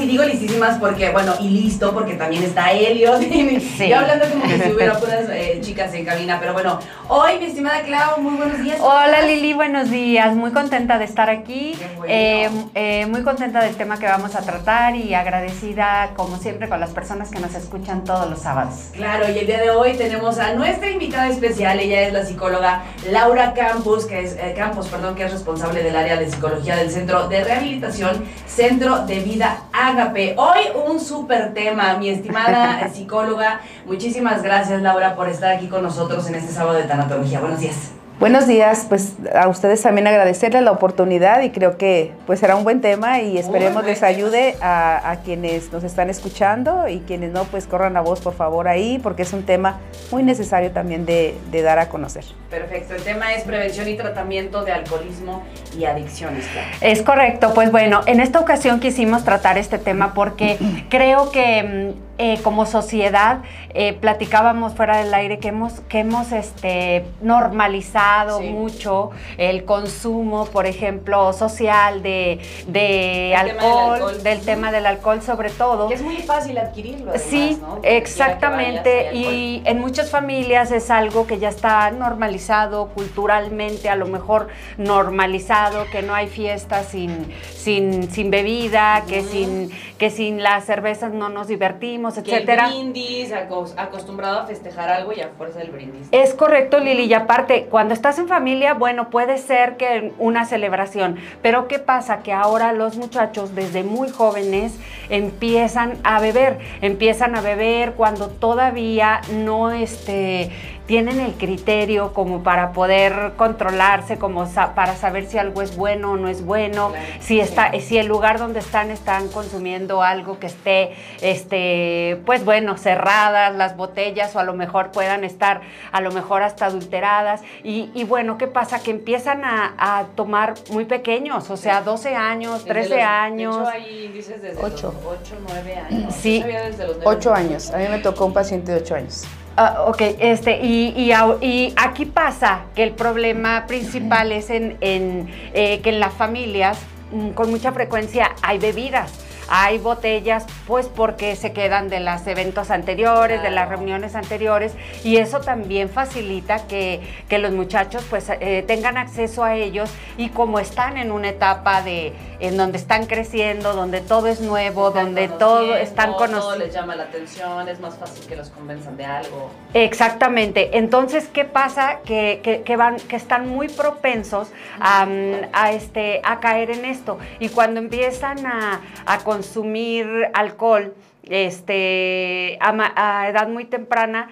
y digo listísimas porque, bueno, y listo, porque también está Helios. Sí. Y hablando como que si hubiera puras eh, chicas en cabina, pero bueno, hoy, mi estimada Clau, muy buenos días. Hola Lili, buenos días. Muy contenta de estar aquí. Eh, eh, muy contenta del tema que vamos a tratar y agradecida, como siempre, con las personas que nos escuchan todos los sábados. Claro, y el día de hoy tenemos a nuestra invitada especial. Ella es la psicóloga Laura Campos, que es Campos, perdón, que es responsable del área de psicología del Centro de Rehabilitación, Centro de Vida Ágape. Hoy un súper tema, mi estimada psicóloga. Muchísimas gracias, Laura, por estar aquí con nosotros en este sábado de tanatología. Buenos días. Buenos días, pues a ustedes también agradecerles la oportunidad y creo que pues será un buen tema y esperemos les ayude a, quienes nos están escuchando y quienes no, pues corran la voz por favor ahí porque es un tema muy necesario también de, dar a conocer. Perfecto, el tema es prevención y tratamiento de alcoholismo y adicciones. Es correcto, pues bueno, en esta ocasión quisimos tratar este tema porque creo que... Eh, como sociedad eh, platicábamos fuera del aire que hemos, que hemos este, normalizado mucho el consumo, por ejemplo, social de, de alcohol, del, tema del alcohol sobre todo. Que es muy fácil adquirirlo. sí, exactamente. Y en muchas familias es algo que ya está normalizado culturalmente, a lo mejor normalizado, que no hay fiestas sin, sin, sin bebida, que, sin, que sin las cervezas no nos divertimos etcétera. el brindis, acostumbrado a festejar algo y a fuerza del brindis. Es correcto, Lili, y aparte, cuando estás en familia, bueno, puede ser que una celebración, pero ¿qué pasa? Que ahora los muchachos desde muy jóvenes empiezan a beber, empiezan a beber cuando todavía no este tienen el criterio como para poder controlarse, como para saber si algo es bueno o no es bueno, si está, si el lugar donde están están consumiendo algo que esté, este, pues bueno, cerradas las botellas o a lo mejor puedan estar, a lo mejor hasta adulteradas. Y, bueno, ¿qué pasa? Que empiezan a, tomar muy pequeños, o sea, 12 años, 13 años. De hecho, hay índices desde 8. 8, 9 años. Sí, 8 años. A mí me tocó un paciente de 8 años. Ah, ok, este, y, y, aquí pasa que el problema principal es en, en eh, que en las familias mm, con mucha frecuencia hay bebidas hay botellas pues porque se quedan de los eventos anteriores, de las reuniones anteriores y eso también facilita que, los muchachos pues eh, tengan acceso a ellos y como están en una etapa de en donde están creciendo, donde todo es nuevo, donde todo están conociendo. Todo les llama la atención, es más fácil que los convenzan de algo. Exactamente. Entonces, ¿qué pasa? Que, que, van, que están muy propensos a, a, este, a caer en esto. Y cuando empiezan a, a consumir alcohol este, a, edad muy temprana,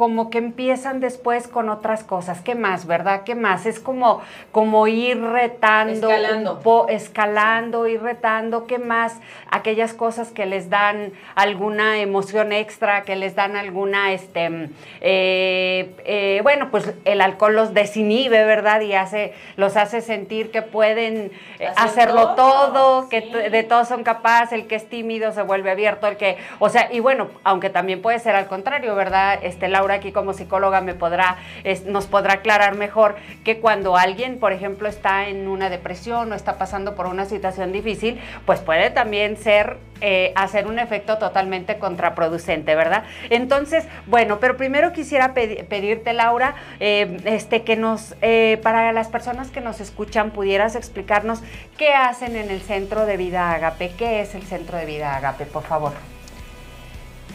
como que empiezan después con otras cosas. ¿Qué más, verdad? ¿Qué más? Es como, como ir retando, escalando, escalando ir retando. ¿Qué más? Aquellas cosas que les dan alguna emoción extra, que les dan alguna, este, eh, eh, bueno, pues el alcohol los desinhibe, ¿verdad? Y hace, los hace sentir que pueden eh, hacerlo todo, que de todo son capaces, el que es tímido se vuelve abierto, el que, o sea, y bueno, aunque también puede ser al contrario, ¿verdad? Este, Laura aquí como psicóloga me podrá, nos podrá aclarar mejor que cuando alguien, por ejemplo, está en una depresión o está pasando por una situación difícil, pues puede también ser eh, hacer un efecto totalmente contraproducente, ¿verdad? Entonces, bueno, pero primero quisiera pedirte, Laura, eh, este, que nos, eh, para las personas que nos escuchan, pudieras explicarnos qué hacen en el Centro de Vida Agape, qué es el Centro de Vida Agape, por favor.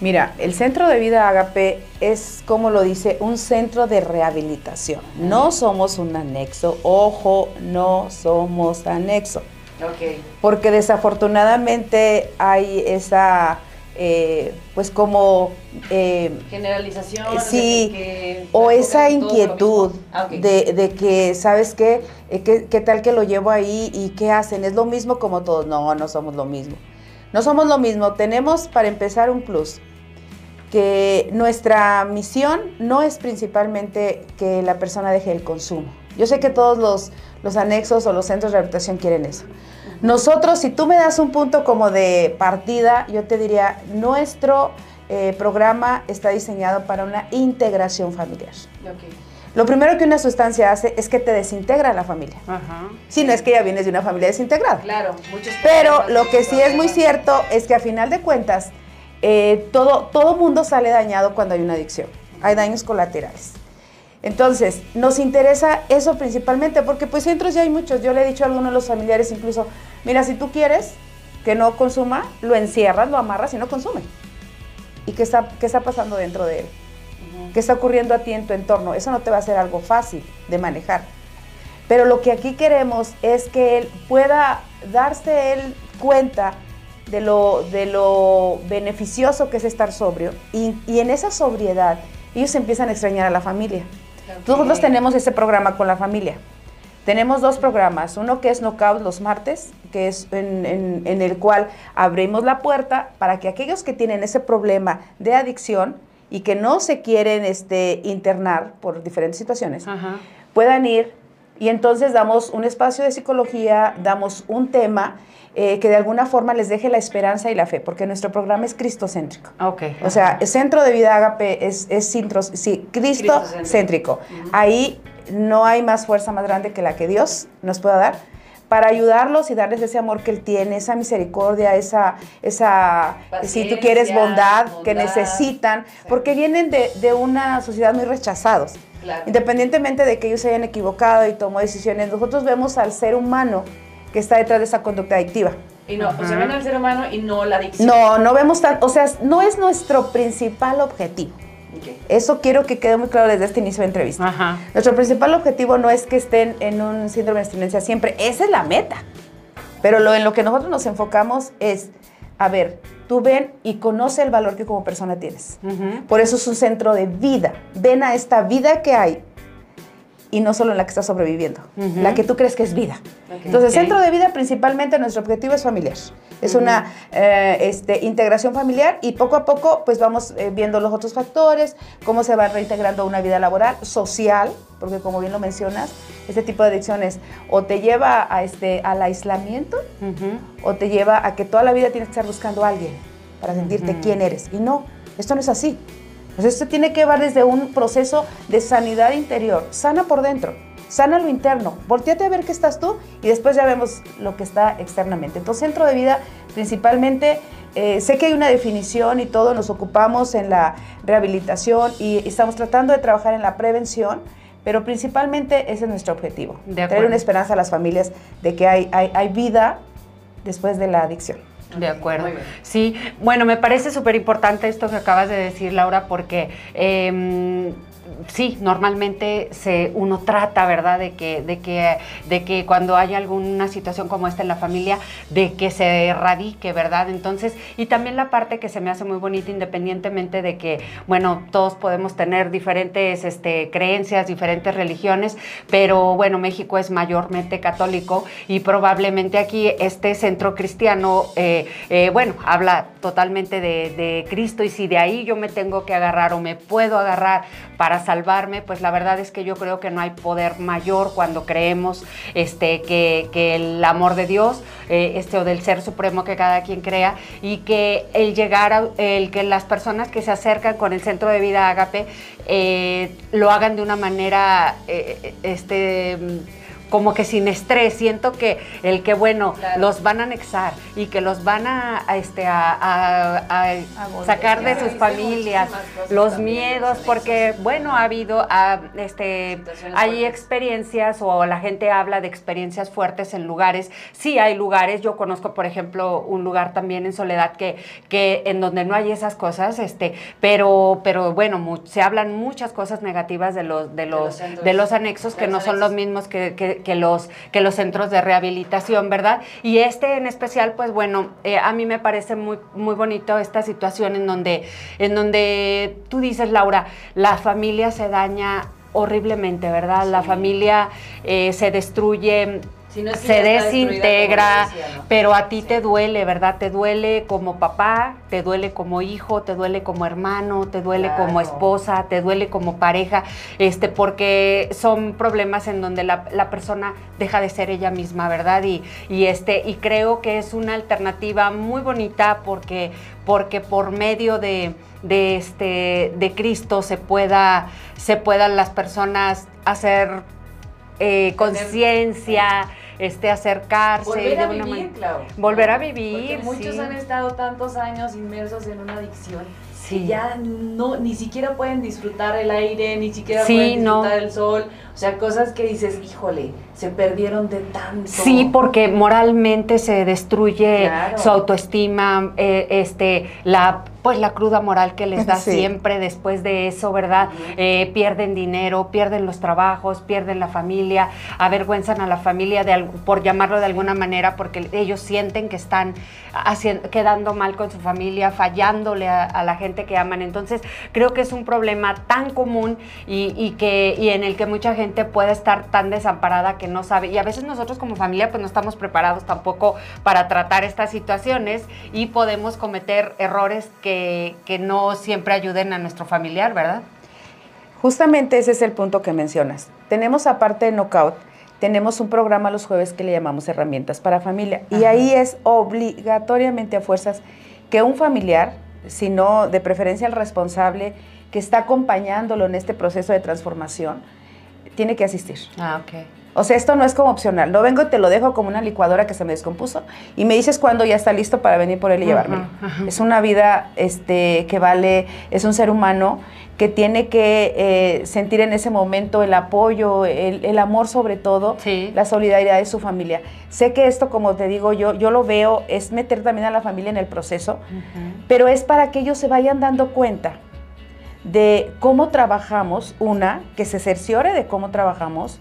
Mira, el centro de vida Agape es, como lo dice, un centro de rehabilitación. No somos un anexo, ojo, no somos anexo. Okay. Porque desafortunadamente hay esa, eh, pues como... Eh, Generalización. Sí, o esa inquietud ah, de, que, ¿sabes qué? Eh, qué? ¿Qué tal que lo llevo ahí y qué hacen? ¿Es lo mismo como todos? No, no somos lo mismo. No somos lo mismo. Tenemos para empezar un plus, que nuestra misión no es principalmente que la persona deje el consumo. Yo sé que todos los, los anexos o los centros de rehabilitación quieren eso. Nosotros, si tú me das un punto como de partida, yo te diría, nuestro eh, programa está diseñado para una integración familiar. Lo primero que una sustancia hace es que te desintegra la familia. Ajá. Si no es que ya vienes de una familia desintegrada. Claro, muchos. Pero lo que sí es muy cierto es que a final de cuentas, eh, todo, todo mundo sale dañado cuando hay una adicción. Hay daños colaterales. Entonces, nos interesa eso principalmente, porque pues centros ya hay muchos. Yo le he dicho a algunos de los familiares incluso, mira, si tú quieres que no consuma, lo encierras, lo amarras y no consume. ¿Y qué está, qué está pasando dentro de él? ¿Qué está ocurriendo a ti en tu entorno? Eso no te va a ser algo fácil de manejar. Pero lo que aquí queremos es que él pueda darse él cuenta de lo, de lo beneficioso que es estar sobrio y, en esa sobriedad ellos empiezan a extrañar a la familia. Nosotros tenemos ese programa con la familia. Tenemos dos programas, uno que es Knockout los martes, que es en, en el cual abrimos la puerta para que aquellos que tienen ese problema de adicción, y que no se quieren este, internar por diferentes situaciones, puedan ir y entonces damos un espacio de psicología, damos un tema eh, que de alguna forma les deje la esperanza y la fe, porque nuestro programa es cristocéntrico. Okay. O sea, el centro de vida Agape es, es sí, cristocéntrico. Ahí no hay más fuerza más grande que la que Dios nos pueda dar para ayudarlos y darles ese amor que Él tiene, esa misericordia, esa, esa si tú quieres, bondad, que necesitan, porque vienen de, una sociedad muy rechazados. Independientemente de que ellos se hayan equivocado y tomó decisiones, nosotros vemos al ser humano que está detrás de esa conducta adictiva. Y no, o sea, ven al ser humano y no la adicción. No, no vemos tan, o sea, no es nuestro principal objetivo. Eso quiero que quede muy claro desde este inicio de entrevista. Nuestro principal objetivo no es que estén en un síndrome de abstinencia siempre, esa es la meta. Pero lo en lo que nosotros nos enfocamos es, a ver, tú ven y conoce el valor que como persona tienes. Por eso es un centro de vida. Ven a esta vida que hay y no solo en la que estás sobreviviendo, la que tú crees que es vida. Entonces, centro de vida principalmente nuestro objetivo es familiar. Es una eh, este, integración familiar y poco a poco pues vamos eh, viendo los otros factores, cómo se va reintegrando una vida laboral, social, porque como bien lo mencionas, este tipo de adicciones o te lleva a este, al aislamiento o te lleva a que toda la vida tienes que estar buscando a alguien para sentirte quién eres. Y no, esto no es así. Entonces, esto tiene que ver desde un proceso de sanidad interior, sana por dentro, sana lo interno, volteate a ver qué estás tú y después ya vemos lo que está externamente. Entonces, centro de vida principalmente, eh, sé que hay una definición y todo, nos ocupamos en la rehabilitación y estamos tratando de trabajar en la prevención, pero principalmente ese es nuestro objetivo, traer una esperanza a las familias de que hay, hay, hay vida después de la adicción. De acuerdo. Sí, bueno, me parece súper importante esto que acabas de decir, Laura, porque eh, sí, normalmente se, uno trata, ¿verdad?, de que, de, que, de que cuando hay alguna situación como esta en la familia, de que se erradique, ¿verdad? Entonces, y también la parte que se me hace muy bonita, independientemente de que, bueno, todos podemos tener diferentes este, creencias, diferentes religiones, pero bueno, México es mayormente católico y probablemente aquí este centro cristiano, eh, eh, bueno, habla totalmente de, de Cristo y si de ahí yo me tengo que agarrar o me puedo agarrar para salvarme, pues la verdad es que yo creo que no hay poder mayor cuando creemos este, que, el amor de Dios eh, este, o del ser supremo que cada quien crea y que el llegar a el que las personas que se acercan con el centro de vida Agape eh, lo hagan de una manera eh, este como que sin estrés. Siento que el que, bueno, los van a anexar y que los van a, este, a, sacar de sus familias, los miedos, porque, bueno, ha habido, este, hay experiencias o la gente habla de experiencias fuertes en lugares. Sí hay lugares, yo conozco, por ejemplo, un lugar también en Soledad que, que en donde no hay esas cosas, este, pero, pero bueno, se hablan muchas cosas negativas de los, de los, de los, anexos que no son los mismos que que, los, que los centros de rehabilitación, ¿verdad? Y este en especial, pues bueno, eh, a mí me parece muy, muy bonito esta situación en donde, en donde tú dices, Laura, la familia se daña horriblemente, ¿verdad? La familia eh, se destruye se desintegra, pero a ti te duele, ¿verdad? Te duele como papá, te duele como hijo, te duele como hermano, te duele como esposa, te duele como pareja, este, porque son problemas en donde la, persona deja de ser ella misma, ¿verdad? Y, y, este, y creo que es una alternativa muy bonita porque, porque por medio de, de, este, de Cristo se pueda, se puedan las personas hacer eh, conciencia este, acercarse. Volver a vivir, Volver a vivir. Porque muchos han estado tantos años inmersos en una adicción. Sí. ya no, ni siquiera pueden disfrutar el aire, ni siquiera pueden disfrutar el sol. O sea, cosas que dices, híjole, se perdieron de tanto. Sí, porque moralmente se destruye su autoestima, eh, este, la pues la cruda moral que les da siempre después de eso, ¿verdad? Eh, pierden dinero, pierden los trabajos, pierden la familia, avergüenzan a la familia de, por llamarlo de alguna manera, porque ellos sienten que están haciendo, quedando mal con su familia, fallándole a, la gente que aman. Entonces, creo que es un problema tan común y, que, y en el que mucha gente puede estar tan desamparada que no sabe. Y a veces nosotros como familia pues no estamos preparados tampoco para tratar estas situaciones y podemos cometer errores que que, no siempre ayuden a nuestro familiar, ¿verdad? Justamente ese es el punto que mencionas. Tenemos aparte de Knockout, tenemos un programa los jueves que le llamamos herramientas para familia. Y ahí es obligatoriamente a fuerzas que un familiar, sino de preferencia el responsable que está acompañándolo en este proceso de transformación, tiene que asistir. Ah, ok. O sea, esto no es como opcional. Lo vengo y te lo dejo como una licuadora que se me descompuso y me dices cuándo ya está listo para venir por él y llevármelo. Es una vida este, que vale, es un ser humano que tiene que eh, sentir en ese momento el apoyo, el, amor sobre todo, la solidaridad de su familia. Sé que esto, como te digo yo, yo lo veo, es meter también a la familia en el proceso, pero es para que ellos se vayan dando cuenta de cómo trabajamos, una, que se cerciore de cómo trabajamos,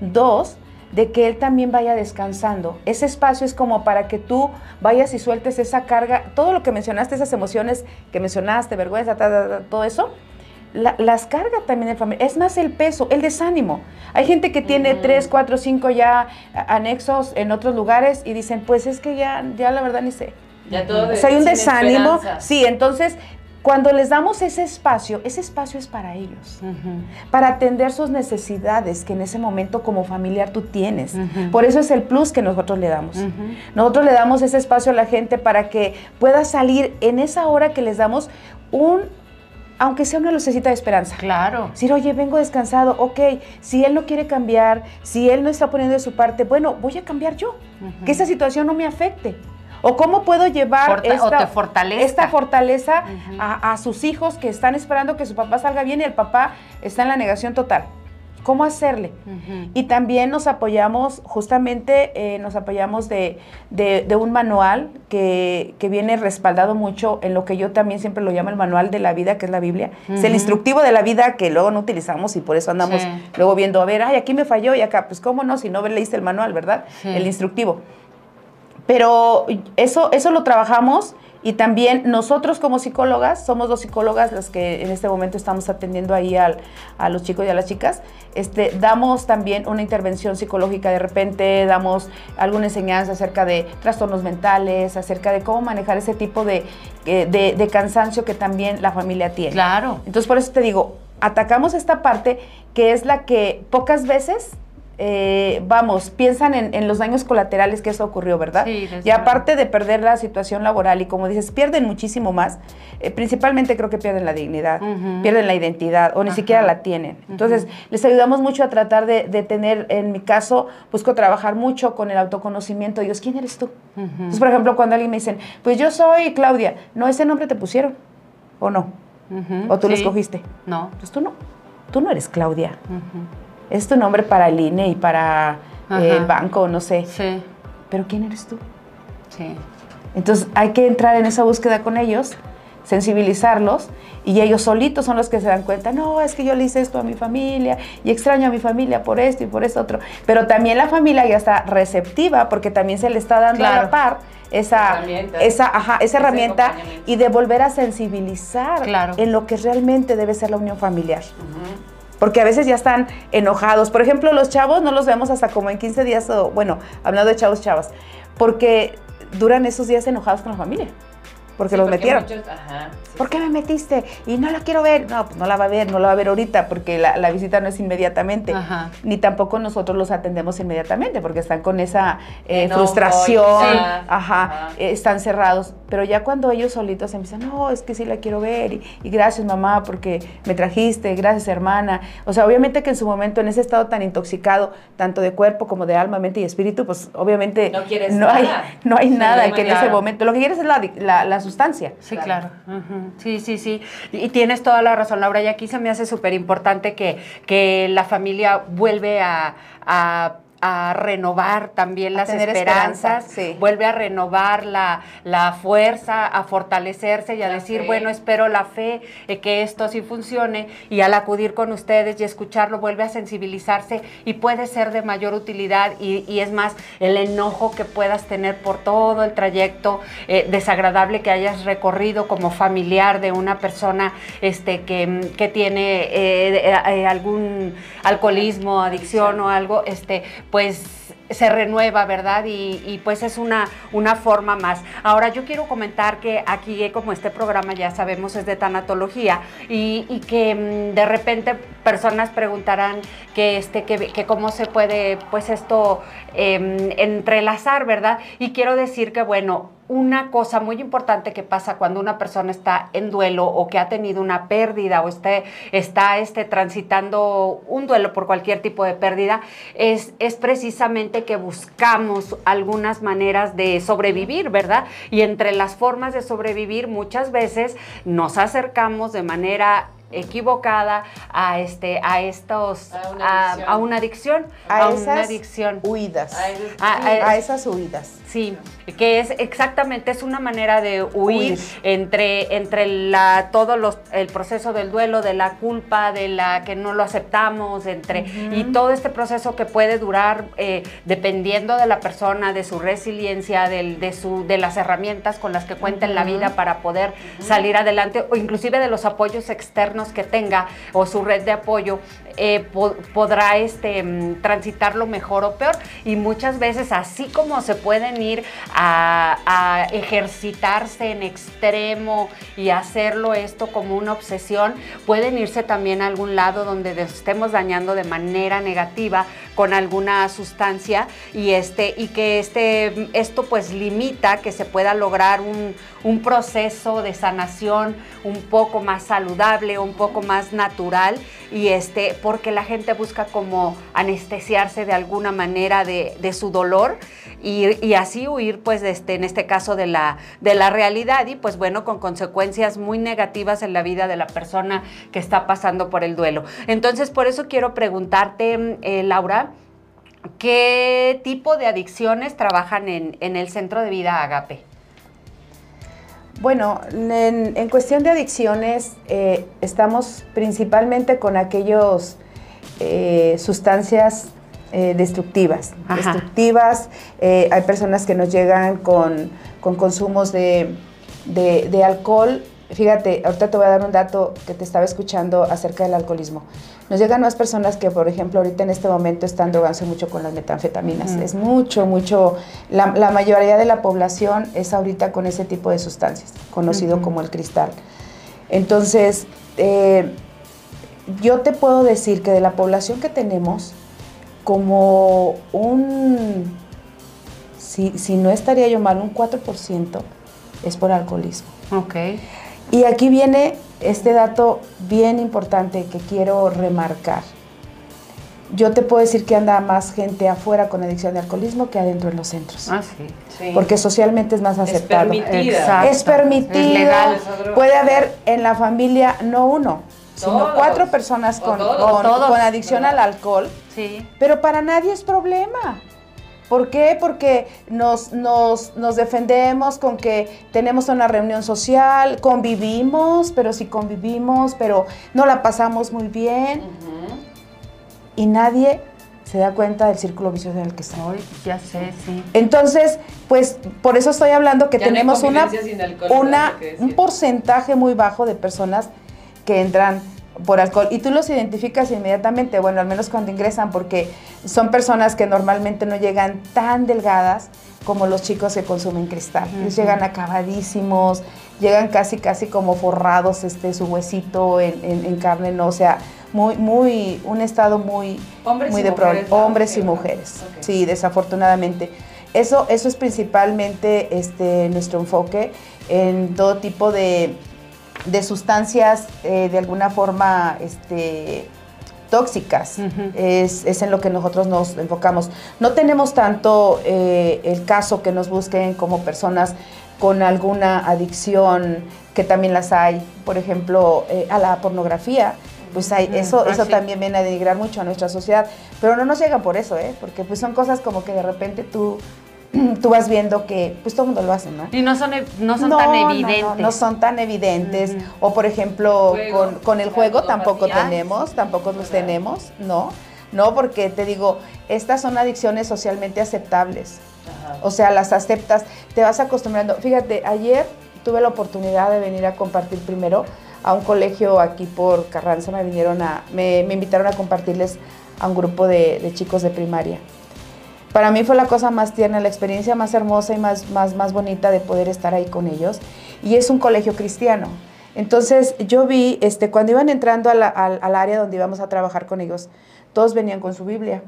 Dos, de que él también vaya descansando. Ese espacio es como para que tú vayas y sueltes esa carga, todo lo que mencionaste, esas emociones que mencionaste, vergüenza, todo eso, las carga también el familia. Es más el peso, el desánimo. Hay gente que tiene tres, cuatro, cinco ya anexos en otros lugares y dicen, pues es que ya, ya la verdad ni sé. Ya todo o sea, hay un desánimo. Sí, entonces cuando les damos ese espacio, ese espacio es para ellos, para atender sus necesidades que en ese momento como familiar tú tienes. Por eso es el plus que nosotros le damos. Nosotros le damos ese espacio a la gente para que pueda salir en esa hora que les damos un aunque sea una lucecita de esperanza. Claro. Decir, oye, vengo descansado, ok, si él no quiere cambiar, si él no está poniendo de su parte, bueno, voy a cambiar yo, que esa situación no me afecte. ¿O cómo puedo llevar esta, fortaleza a, sus hijos que están esperando que su papá salga bien y el papá está en la negación total? ¿Cómo hacerle? Y también nos apoyamos, justamente eh, nos apoyamos de, un manual que, viene respaldado mucho en lo que yo también siempre lo llamo el manual de la vida, que es la Biblia. Es el instructivo de la vida que luego no utilizamos y por eso andamos luego viendo, a ver, ay, aquí me falló y acá, pues cómo no, si no leíste el manual, ¿verdad? El instructivo. Pero eso, eso lo trabajamos y también nosotros como psicólogas, somos dos psicólogas las que en este momento estamos atendiendo ahí al, a los chicos y a las chicas, este, damos también una intervención psicológica de repente, damos alguna enseñanza acerca de trastornos mentales, acerca de cómo manejar ese tipo de, eh, de, de cansancio que también la familia tiene. Claro. Entonces por eso te digo, atacamos esta parte que es la que pocas veces eh, vamos, piensan en, los daños colaterales que eso ocurrió, ¿verdad? Sí, y aparte de perder la situación laboral y como dices, pierden muchísimo más, eh, principalmente creo que pierden la dignidad, pierden la identidad o ni siquiera la tienen. Entonces, les ayudamos mucho a tratar de, tener, en mi caso, busco trabajar mucho con el autoconocimiento. Dios, ¿quién eres tú? Entonces, por ejemplo, cuando alguien me dicen, pues yo soy Claudia, no, ese nombre te pusieron, ¿o no? ¿O tú lo escogiste? No. Pues tú no, tú no eres Claudia es tu nombre para el INE y para eh, el banco, no sé. Sí. Pero ¿quién eres tú? Sí. Entonces hay que entrar en esa búsqueda con ellos, sensibilizarlos y ellos solitos son los que se dan cuenta, no, es que yo le hice esto a mi familia y extraño a mi familia por esto y por esto otro. Pero también la familia ya está receptiva porque también se le está dando a la par esa herramienta, esa, ajá, esa herramienta y de volver a sensibilizar en lo que realmente debe ser la unión familiar. Porque a veces ya están enojados. Por ejemplo, los chavos no los vemos hasta como en 15 días, o bueno, hablando de chavos, chavas, porque duran esos días enojados con la familia porque los metieron. ¿Por qué me metiste? Y no la quiero ver. No, pues no la va a ver, no la va a ver ahorita porque la, visita no es inmediatamente. Ni tampoco nosotros los atendemos inmediatamente porque están con esa eh, frustración. Ajá, eh, están cerrados. Pero ya cuando ellos solitos empiezan, no, es que sí la quiero ver. Y, gracias mamá porque me trajiste, gracias hermana. O sea, obviamente que en su momento, en ese estado tan intoxicado, tanto de cuerpo como de alma, mente y espíritu, pues obviamente no, quieres no hay, no hay nada que en ese momento, lo que quieres es la, la, la sustancia. Sí, claro. Sí, sí, sí. Y tienes toda la razón, Laura. Y aquí se me hace súper importante que, que la familia vuelve a a renovar también las esperanzas, vuelve a renovar la, la, fuerza, a fortalecerse y a decir, bueno, espero la fe de que esto sí funcione y al acudir con ustedes y escucharlo vuelve a sensibilizarse y puede ser de mayor utilidad y, y es más, el enojo que puedas tener por todo el trayecto eh, desagradable que hayas recorrido como familiar de una persona este, que, que tiene eh, eh, algún alcoholismo, adicción. o algo, este, pues se renueva, ¿verdad? Y, pues es una, una forma más. Ahora yo quiero comentar que aquí, como este programa ya sabemos es de tanatología y, que mm, de repente personas preguntarán que, este, que, cómo se puede pues esto em, entrelazar, ¿verdad? Y quiero decir que bueno, una cosa muy importante que pasa cuando una persona está en duelo o que ha tenido una pérdida o esté, está este, transitando un duelo por cualquier tipo de pérdida, es, es precisamente que buscamos algunas maneras de sobrevivir, ¿verdad? Y entre las formas de sobrevivir muchas veces nos acercamos de manera equivocada a este a estos a una adicción. a, una adicción huidas. A, esas huidas. Sí que es exactamente es una manera de huir, entre entre la todo los el proceso del duelo de la culpa de la que no lo aceptamos entre y todo este proceso que puede durar eh, dependiendo de la persona de su resiliencia del, de su de las herramientas con las que cuenta en la vida para poder salir adelante o inclusive de los apoyos externos que tenga o su red de apoyo eh, podrá este, mm, transitarlo mejor o peor. Y muchas veces, así como se pueden ir a, ejercitarse en extremo y hacerlo esto como una obsesión, pueden irse también a algún lado donde estemos dañando de manera negativa con alguna sustancia y, este, y que este, esto pues limita que se pueda lograr un, un proceso de sanación un poco más saludable, un poco más natural y este, porque la gente busca como anestesiarse de alguna manera de, su dolor y, así huir pues este, en este caso de la, de la realidad y pues bueno, con consecuencias muy negativas en la vida de la persona que está pasando por el duelo. Entonces por eso quiero preguntarte, eh, Laura, ¿qué tipo de adicciones trabajan en el centro de vida Agape? Bueno, en, cuestión de adicciones eh, estamos principalmente con aquellas eh, sustancias eh, destructivas. Destructivas, hay personas que nos llegan con, consumos de, de alcohol Fíjate, ahorita te voy a dar un dato que te estaba escuchando acerca del alcoholismo. Nos llegan más personas que, por ejemplo, ahorita en este momento están drogándose mucho con las metanfetaminas. Es mucho, mucho. La, mayoría de la población es ahorita con ese tipo de sustancias, conocido como el cristal. Entonces, eh, yo te puedo decir que de la población que tenemos, como un, si, si no estaría yo mal, un 4% es por alcoholismo. Ok. Y aquí viene este dato bien importante que quiero remarcar. Yo te puedo decir que anda más gente afuera con adicción de alcoholismo que adentro en los centros. Ah, sí. Porque socialmente es más aceptado. Es permitida. Es permitido. legal. Puede haber en la familia no uno, sino cuatro personas con, con, adicción al alcohol. Sí. Pero para nadie es problema. ¿Por qué? Porque nos, nos, defendemos con que tenemos una reunión social, convivimos, pero sí convivimos, pero no la pasamos muy bien. Y nadie se da cuenta del círculo vicioso en el que estamos. Ya sé, sí. Entonces, pues por eso estoy hablando que tenemos una, una un porcentaje muy bajo de personas que entran por alcohol y tú los identificas inmediatamente, bueno, al menos cuando ingresan, porque son personas que normalmente no llegan tan delgadas como los chicos que consumen cristal. Ellos llegan acabadísimos, llegan casi, casi como forrados, este, su huesito en, carne, no, o sea, muy, muy, un estado muy, hombres muy de mujeres, hombres y mujeres. Sí, desafortunadamente. Eso, eso es principalmente este, nuestro enfoque en todo tipo de, de sustancias eh, de alguna forma este, tóxicas. es, en lo que nosotros nos enfocamos. No tenemos tanto eh, el caso que nos busquen como personas con alguna adicción, que también las hay, por ejemplo, eh, a la pornografía. Pues hay, eso, ah, eso también viene a denigrar mucho a nuestra sociedad, pero no nos llegan por eso, ¿eh? porque pues son cosas como que de repente tú tú vas viendo que pues todo el mundo lo hace, ¿no? Y no son, e, no son tan evidentes. No, no, son tan evidentes. O por ejemplo, con, el juego tampoco tenemos, tampoco los tenemos, ¿no? No, porque te digo, estas son adicciones socialmente aceptables. O sea, las aceptas, te vas acostumbrando. Fíjate, ayer tuve la oportunidad de venir a compartir primero a un colegio aquí por Carranza, me vinieron a, me, invitaron a compartirles a un grupo de chicos de primaria para mí fue la cosa más tierna, la experiencia más hermosa y más, más, más bonita de poder estar ahí con ellos. Y es un colegio cristiano. Entonces yo vi, este, cuando iban entrando al, área donde íbamos a trabajar con ellos, todos venían con su Biblia.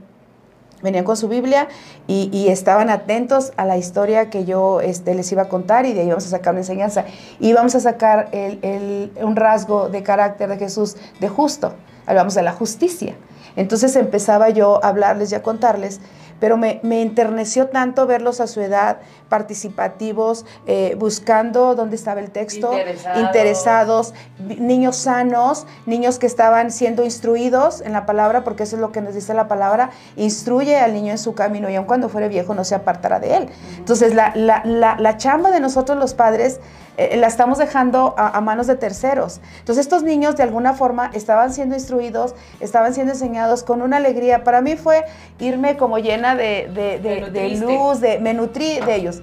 Venían con su Biblia y, estaban atentos a la historia que yo este, les iba a contar y de ahí íbamos a sacar una enseñanza. Y íbamos a sacar un rasgo de carácter de Jesús de justo. Hablamos de la justicia. Entonces empezaba yo a hablarles y a contarles pero me, enterneció tanto verlos a su edad, participativos, eh, buscando dónde estaba el texto, interesados. niños sanos, niños que estaban siendo instruidos en la palabra, porque eso es lo que nos dice la palabra, instruye al niño en su camino y aun cuando fuere viejo no se apartará de él. Entonces la, la, la chamba de nosotros los padres eh, la estamos dejando a, manos de terceros. Entonces estos niños de alguna forma estaban siendo instruidos, estaban siendo enseñados con una alegría. Para mí fue irme como llena de, de, luz, de, me nutrí de ellos.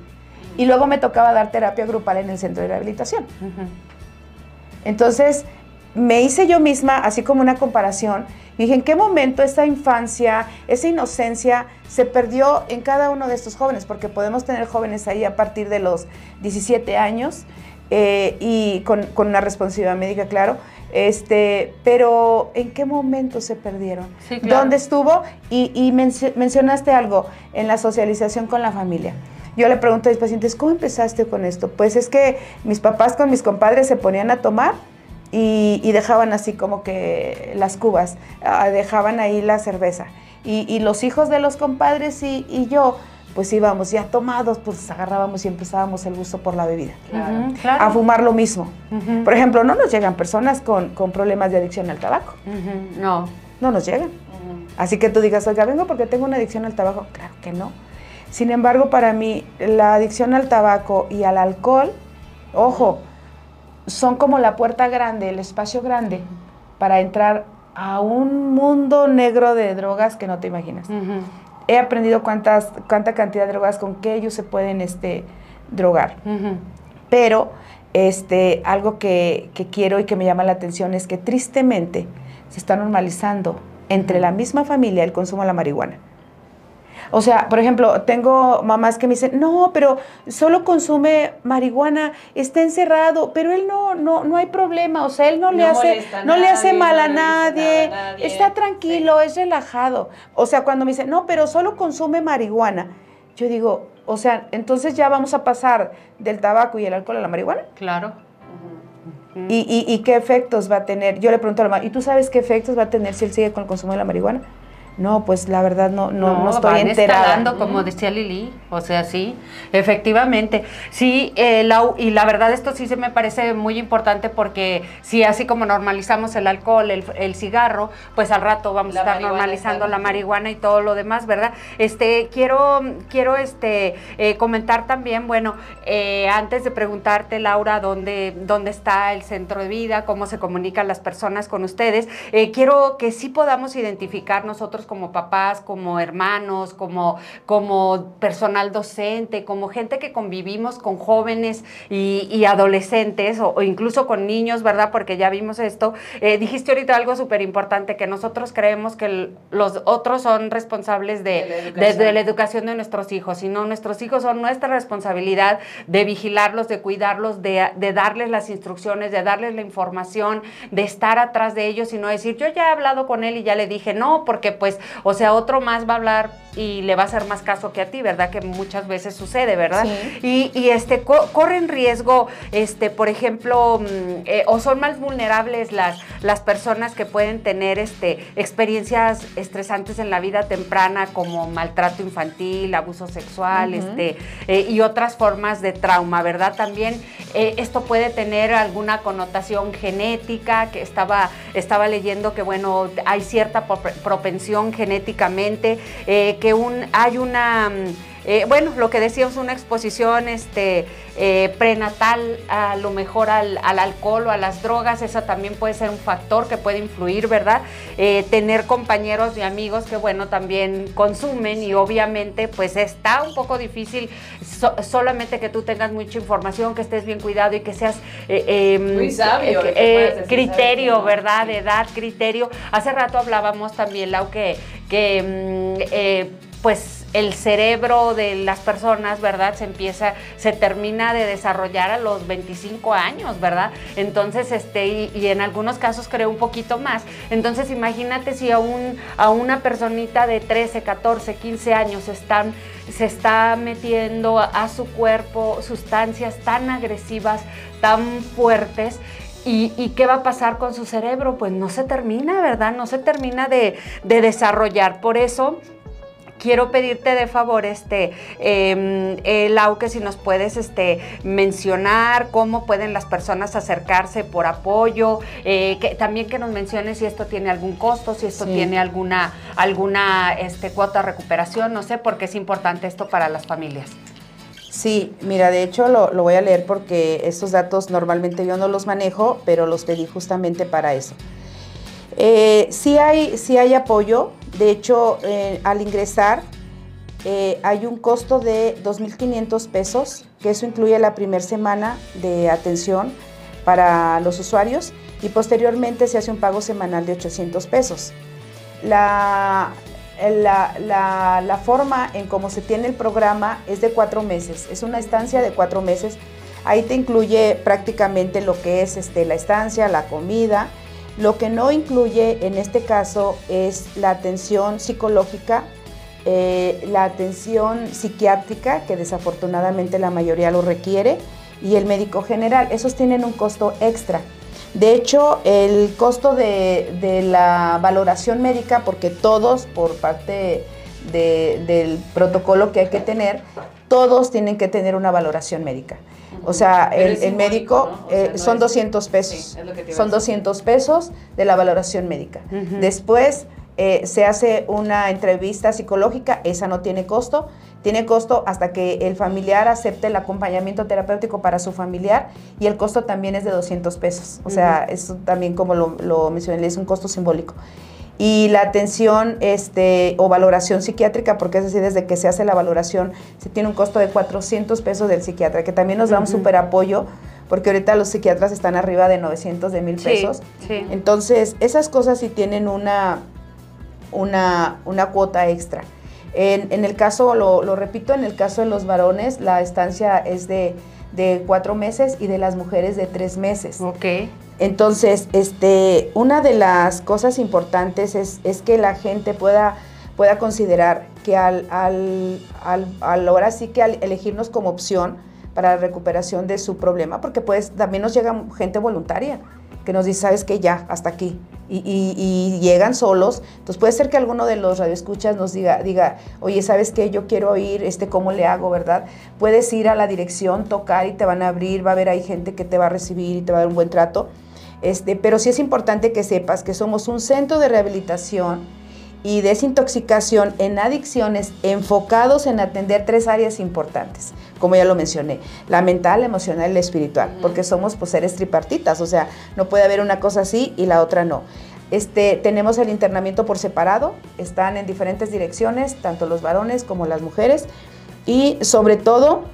Y luego me tocaba dar terapia grupal en el centro de rehabilitación. Entonces me hice yo misma así como una comparación. dije, ¿en qué momento esa infancia, esa inocencia se perdió en cada uno de estos jóvenes? Porque podemos tener jóvenes ahí a partir de los 17 años eh, y con, una responsabilidad médica, claro. Este, pero ¿en qué momento se perdieron? ¿Dónde estuvo? Y, mencionaste algo en la socialización con la familia. Yo le pregunto a mis pacientes, ¿cómo empezaste con esto? Pues es que mis papás con mis compadres se ponían a tomar y, dejaban así como que las cubas, ah, dejaban ahí la cerveza. Y, los hijos de los compadres y yo pues íbamos ya tomados, pues agarrábamos y empezábamos el gusto por la bebida. A fumar lo mismo. Por ejemplo, no nos llegan personas con, problemas de adicción al tabaco. No. No nos llegan. Así que tú digas, oiga, vengo porque tengo una adicción al tabaco. Claro que no. Sin embargo, para mí, la adicción al tabaco y al alcohol, ojo, son como la puerta grande, el espacio grande para entrar a un mundo negro de drogas que no te imaginas. He aprendido cuántas, cuánta cantidad de drogas con que ellos se pueden este, drogar. Pero este, algo que, que, quiero y que me llama la atención es que tristemente se está normalizando entre la misma familia el consumo de la marihuana. O sea, por ejemplo, tengo mamás que me dicen, no, pero solo consume marihuana, está encerrado, pero él no, no, no hay problema, o sea, él no, le hace, no le hace mal a, nadie, está tranquilo, es relajado. O sea, cuando me dicen, no, pero solo consume marihuana, yo digo, o sea, entonces ya vamos a pasar del tabaco y el alcohol a la marihuana. Claro. ¿Y, y, qué efectos va a tener? Yo le pregunto a la mamá, ¿y tú sabes qué efectos va a tener si él sigue con el consumo de la marihuana? No, pues la verdad no, no, no, estoy van enterada. como decía Lili, o sea, sí, efectivamente. Sí, eh, y la verdad esto sí se me parece muy importante porque si así como normalizamos el alcohol, el, cigarro, pues al rato vamos a estar normalizando la marihuana y todo lo demás, ¿verdad? Este, quiero, quiero este, eh, comentar también, bueno, eh, antes de preguntarte, Laura, dónde, dónde está el centro de vida, cómo se comunican las personas con ustedes, quiero que sí podamos identificar nosotros nosotros como papás, como hermanos, como, como personal docente, como gente que convivimos con jóvenes y, adolescentes o, incluso con niños, ¿verdad? Porque ya vimos esto. Eh, dijiste ahorita algo súper importante, que nosotros creemos que los otros son responsables de, de, la educación de nuestros hijos, sino nuestros hijos son nuestra responsabilidad de vigilarlos, de cuidarlos, de, de darles las instrucciones, de darles la información, de estar atrás de ellos y no decir, yo ya he hablado con él y ya le dije, no, porque pues, o sea, otro más va a hablar y le va a hacer más caso que a ti, ¿verdad? Que muchas veces sucede, ¿verdad? Y, y, este, corren riesgo, este, por ejemplo, mm, eh, o son más vulnerables las, las personas que pueden tener este, experiencias estresantes en la vida temprana como maltrato infantil, abuso sexual, este, eh, y otras formas de trauma, ¿verdad? También eh, esto puede tener alguna connotación genética, que estaba, estaba leyendo que, bueno, hay cierta propensión genéticamente, que un, hay una... Eh, bueno, lo que decíamos, una exposición este, eh, prenatal a lo mejor al, alcohol o a las drogas, eso también puede ser un factor que puede influir, ¿verdad? Eh, tener compañeros y amigos que, bueno, también consumen y obviamente pues está un poco difícil solamente que tú tengas mucha información, que estés bien cuidado y que seas... Em, Muy sabio. criterio, ¿verdad? De edad, criterio. Hace rato hablábamos también, Lau, que, que mm, pues el cerebro de las personas, ¿verdad? Se empieza, se termina de desarrollar a los 25 años, ¿verdad? Entonces, este, y, en algunos casos creo un poquito más. Entonces, imagínate si a, un, a una personita de 13, 14, 15 años están, se está metiendo a, su cuerpo sustancias tan agresivas, tan fuertes, ¿Y, qué va a pasar con su cerebro? Pues no se termina, ¿verdad? No se termina de, de desarrollar. Por eso quiero pedirte de favor, este, eh, Lau, que si nos puedes este, mencionar cómo pueden las personas acercarse por apoyo, eh, que, también que nos menciones si esto tiene algún costo, si esto tiene alguna, alguna este, cuota de recuperación, no sé, porque es importante esto para las familias. Sí, mira, de hecho lo, lo, voy a leer porque estos datos normalmente yo no los manejo, pero los pedí justamente para eso. Eh, sí, hay, sí hay apoyo, de hecho eh, al ingresar eh, hay un costo de 2.500 pesos, que eso incluye la primera semana de atención para los usuarios y posteriormente se hace un pago semanal de 800 pesos. La, la, la, forma en cómo se tiene el programa es de cuatro meses, es una estancia de cuatro meses. Ahí te incluye prácticamente lo que es este, la estancia, la comida, lo que no incluye en este caso es la atención psicológica, eh, la atención psiquiátrica, que desafortunadamente la mayoría lo requiere, y el médico general. Esos tienen un costo extra. De hecho, el costo de, la valoración médica, porque todos, por parte del protocolo que hay que tener, todos tienen que tener una valoración médica. O sea, el, médico eh, son 200 pesos. son 200 pesos de la valoración médica. Después eh, se hace una entrevista psicológica, esa no tiene costo. Tiene costo hasta que el familiar acepte el acompañamiento terapéutico para su familiar y el costo también es de 200 pesos. O sea, eso también como lo, lo mencioné, es un costo simbólico y la atención este, o valoración psiquiátrica, porque es así, desde que se hace la valoración, se tiene un costo de 400 pesos del psiquiatra, que también nos da un súper apoyo, porque ahorita los psiquiatras están arriba de 900 de mil pesos. Entonces, esas cosas sí tienen una, una, una cuota extra. En, en el caso, lo, lo, repito, en el caso de los varones, la estancia es de, de cuatro meses y de las mujeres de tres meses. Ok. Entonces, este, una de las cosas importantes es, que la gente pueda, pueda considerar que al, al, al, ahora sí que al elegirnos como opción para la recuperación de su problema, porque pues también nos llega gente voluntaria que nos dice, sabes que ya, hasta aquí. Y, llegan solos. Entonces puede ser que alguno de los radioescuchas nos diga, diga, oye, ¿sabes qué? Yo quiero ir, este, ¿cómo le hago, verdad? Puedes ir a la dirección, tocar y te van a abrir, va a haber ahí gente que te va a recibir y te va a dar un buen trato. Este, pero sí es importante que sepas que somos un centro de rehabilitación y desintoxicación en adicciones enfocados en atender tres áreas importantes, como ya lo mencioné, la mental, la emocional y la espiritual, porque somos pues, seres tripartitas, o sea, no puede haber una cosa así y la otra no. Este, tenemos el internamiento por separado, están en diferentes direcciones, tanto los varones como las mujeres, y sobre todo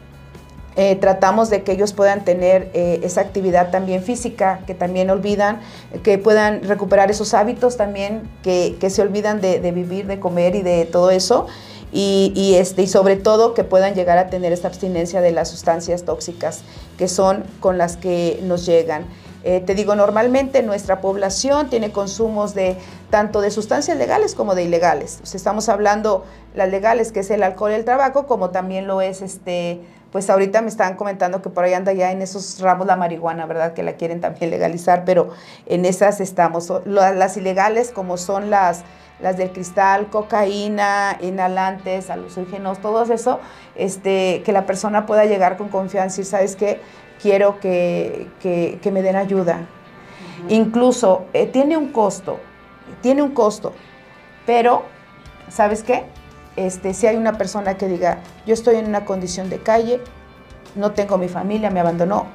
eh, tratamos de que ellos puedan tener eh, esa actividad también física, que también olvidan, que puedan recuperar esos hábitos también, que, se olvidan de, vivir, de comer y de todo eso. Y, este, y sobre todo que puedan llegar a tener esta abstinencia de las sustancias tóxicas que son con las que nos llegan. Eh, te digo, normalmente nuestra población tiene consumos de tanto de sustancias legales como de ilegales. estamos hablando las legales, que es el alcohol y el tabaco, como también lo es este pues ahorita me estaban comentando que por ahí anda ya en esos ramos la marihuana, ¿verdad? Que la quieren también legalizar, pero en esas estamos. Las ilegales como son las, las del cristal, cocaína, inhalantes, alucígenos, todo eso, este, que la persona pueda llegar con confianza y sabes qué, quiero que, me den ayuda. Incluso eh, tiene un costo, tiene un costo, pero ¿sabes qué? Este, si hay una persona que diga, yo estoy en una condición de calle, no tengo mi familia, me abandonó,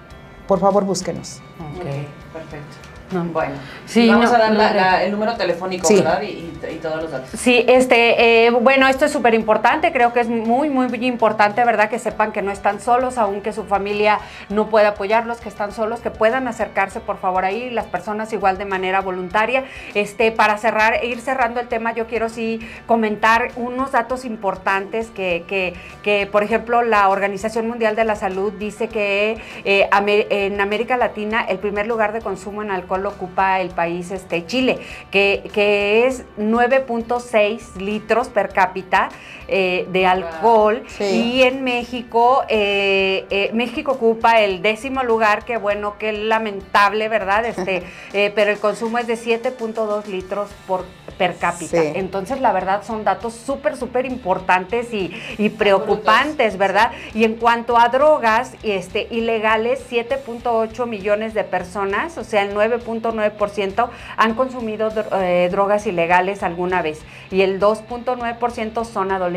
por favor búsquenos. Ok, perfecto. Bueno, sí, vamos a dar el número telefónico, ¿verdad? Y, todos los datos. Sí, este, eh, bueno, esto es súper importante, creo que es muy, muy importante, ¿verdad? Que sepan que no están solos, aunque su familia no pueda apoyarlos, que están solos, que puedan acercarse, por favor, ahí, las personas igual de manera voluntaria. Este, para cerrar, e ir cerrando el tema, yo quiero sí comentar unos datos importantes que, que, que por ejemplo, la Organización Mundial de la Salud dice que eh, en América Latina el primer lugar de consumo en alcohol lo ocupa el país este, Chile, que, que es 9.6 litros per cápita eh, de alcohol. Y en México, eh, eh, México ocupa el décimo lugar, que bueno, que lamentable, ¿verdad? Este, pero el consumo es de 7.2 litros por per cápita. Entonces, la verdad, son datos súper, súper importantes y, y preocupantes, ¿verdad? Y en cuanto a drogas este, ilegales, 7.8 millones de personas, o sea, el 9.9% han consumido drogas ilegales alguna vez y el 2.9% son adolescentes.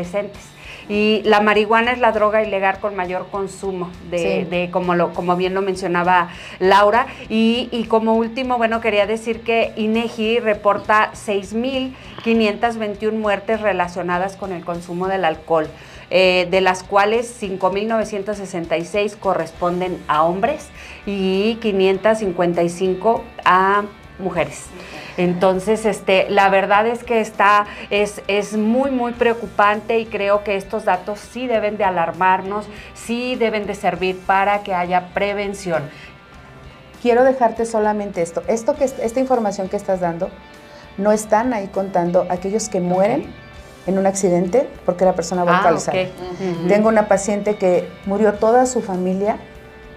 Y la marihuana es la droga ilegal con mayor consumo, de, como, lo, como bien lo mencionaba Laura. Y, como último, bueno, quería decir que INEGI reporta 6.521 muertes relacionadas con el consumo del alcohol. Eh, de las cuales 5.966 corresponden a hombres y 555 a mujeres. Entonces, este, la verdad es que está, es, es muy, muy preocupante y creo que estos datos sí deben de alarmarnos, sí deben de servir para que haya prevención. Quiero dejarte solamente esto. esto que, esta información que estás dando, no están ahí contando aquellos que mueren en un accidente porque la persona va a Tengo una paciente que murió toda su familia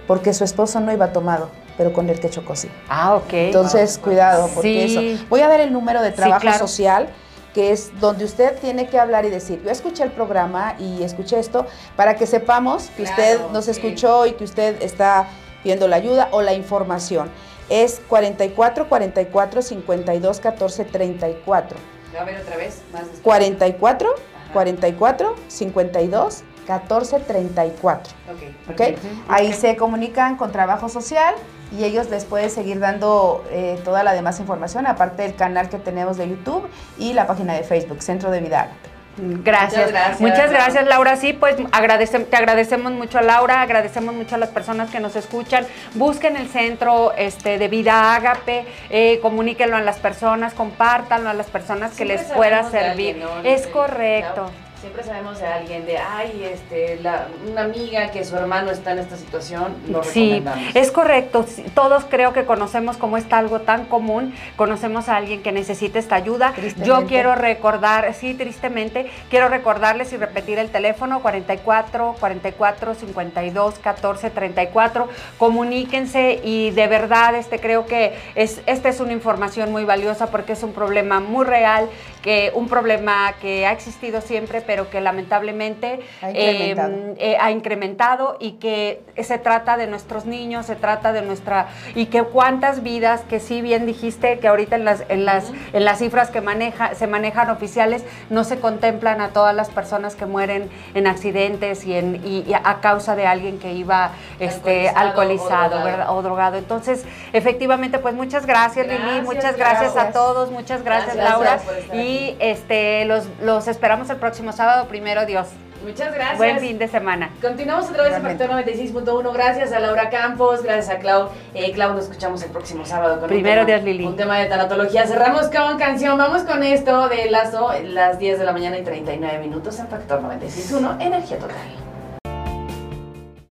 porque su esposo no iba tomado pero con el que chocó sí. Ah, ok. Entonces, cuidado, porque eso. Voy a dar el número de trabajo social que es donde usted tiene que hablar y decir, yo escuché el programa y escuché esto, para que sepamos que usted nos escuchó y que usted está pidiendo la ayuda o la información. Es 44 44 52 14 34. A ver otra vez, más 44 44 52 1434. Ok. okay? Ahí se comunican con trabajo social y ellos les pueden seguir dando eh, toda la demás información, aparte del canal que tenemos de YouTube y la página de Facebook, Centro de Vida Gracias. Muchas gracias. Laura. Sí, pues te agradecemos mucho a Laura, agradecemos mucho a las personas que nos escuchan. Busquen el centro este, de vida Ágape, eh, comuníquenlo a las personas, compártanlo a las personas que les pueda servir. Es correcto siempre sabemos de alguien, de, ay, este, la, una amiga que su hermano está en esta situación, lo sí, es correcto. Todos creo que conocemos cómo está algo tan común, conocemos a alguien que necesita esta ayuda. Yo quiero recordar, sí, tristemente, quiero recordarles y repetir el teléfono 44 44 52 14 34. Comuníquense y de verdad, este creo que es, esta es una información muy valiosa porque es un problema muy real que un problema que ha existido siempre, pero que lamentablemente ha incrementado. Em, eh, ha incrementado y que se trata de nuestros niños, se trata de nuestra y que cuántas vidas que sí bien dijiste que ahorita en las en las en las cifras que maneja se manejan oficiales no se contemplan a todas las personas que mueren en accidentes y en y, a causa de alguien que iba este alcoholizado, o drogado. o drogado. Entonces, efectivamente, pues muchas gracias, Lili, muchas gracias, a todos, muchas gracias, Laura y este los los esperamos el próximo sábado, primero Dios. Muchas gracias. Buen fin de semana. Continuamos otra vez en Factor 96.1. Gracias a Laura Campos, gracias a Clau. Eh, Clau, nos escuchamos el próximo sábado con Primero un, tema, Dios, Lili. un tema de tanatología. Cerramos con canción. Vamos con esto de Lazo, las 10 de la mañana y 39 minutos en Factor 96.1. Energía total.